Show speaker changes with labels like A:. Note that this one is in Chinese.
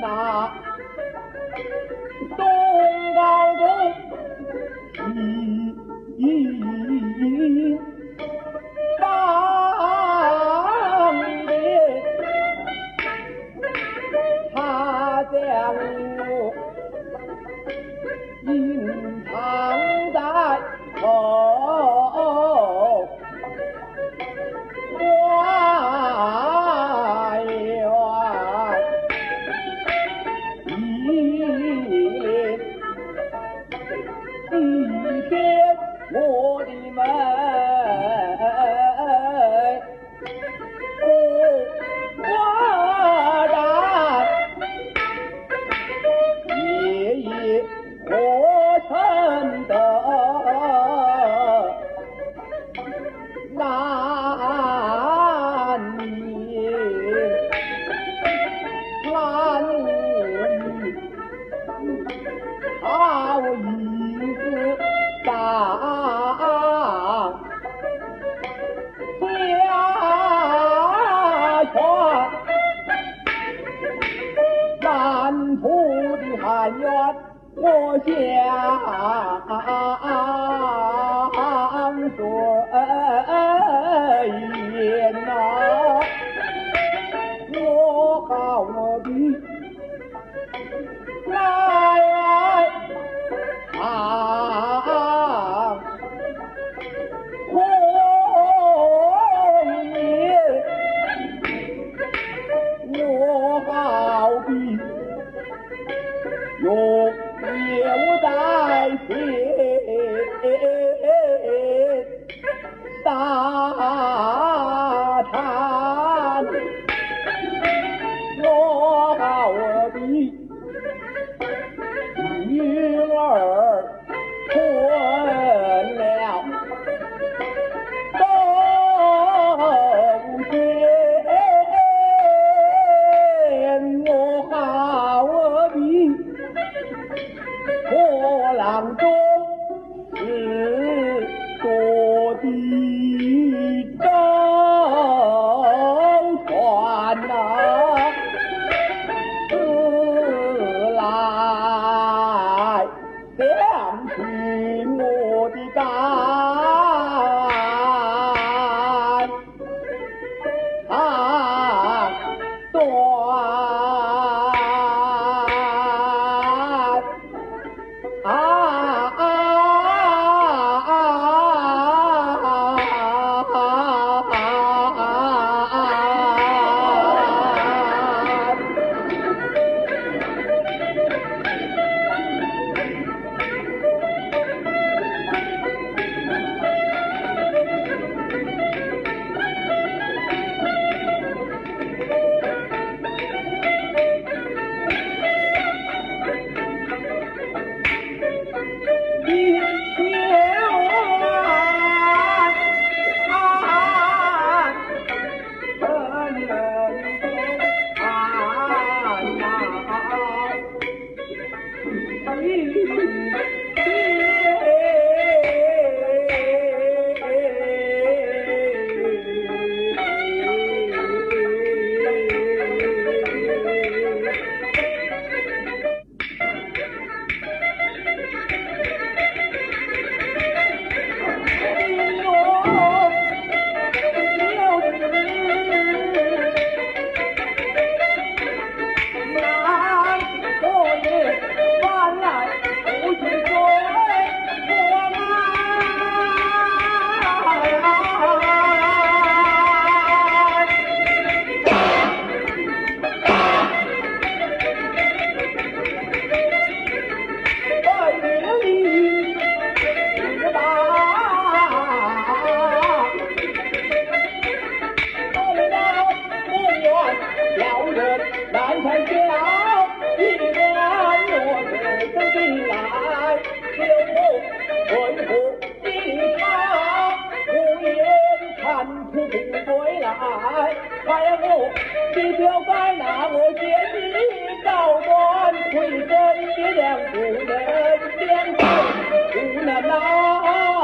A: 那东高东西方边，他将我隐藏在。一天我的门江水淹呐我好比来啊我好比哎，快呀，我你不要怪那我姐的高官回奔，且两步能相见，苦能啊。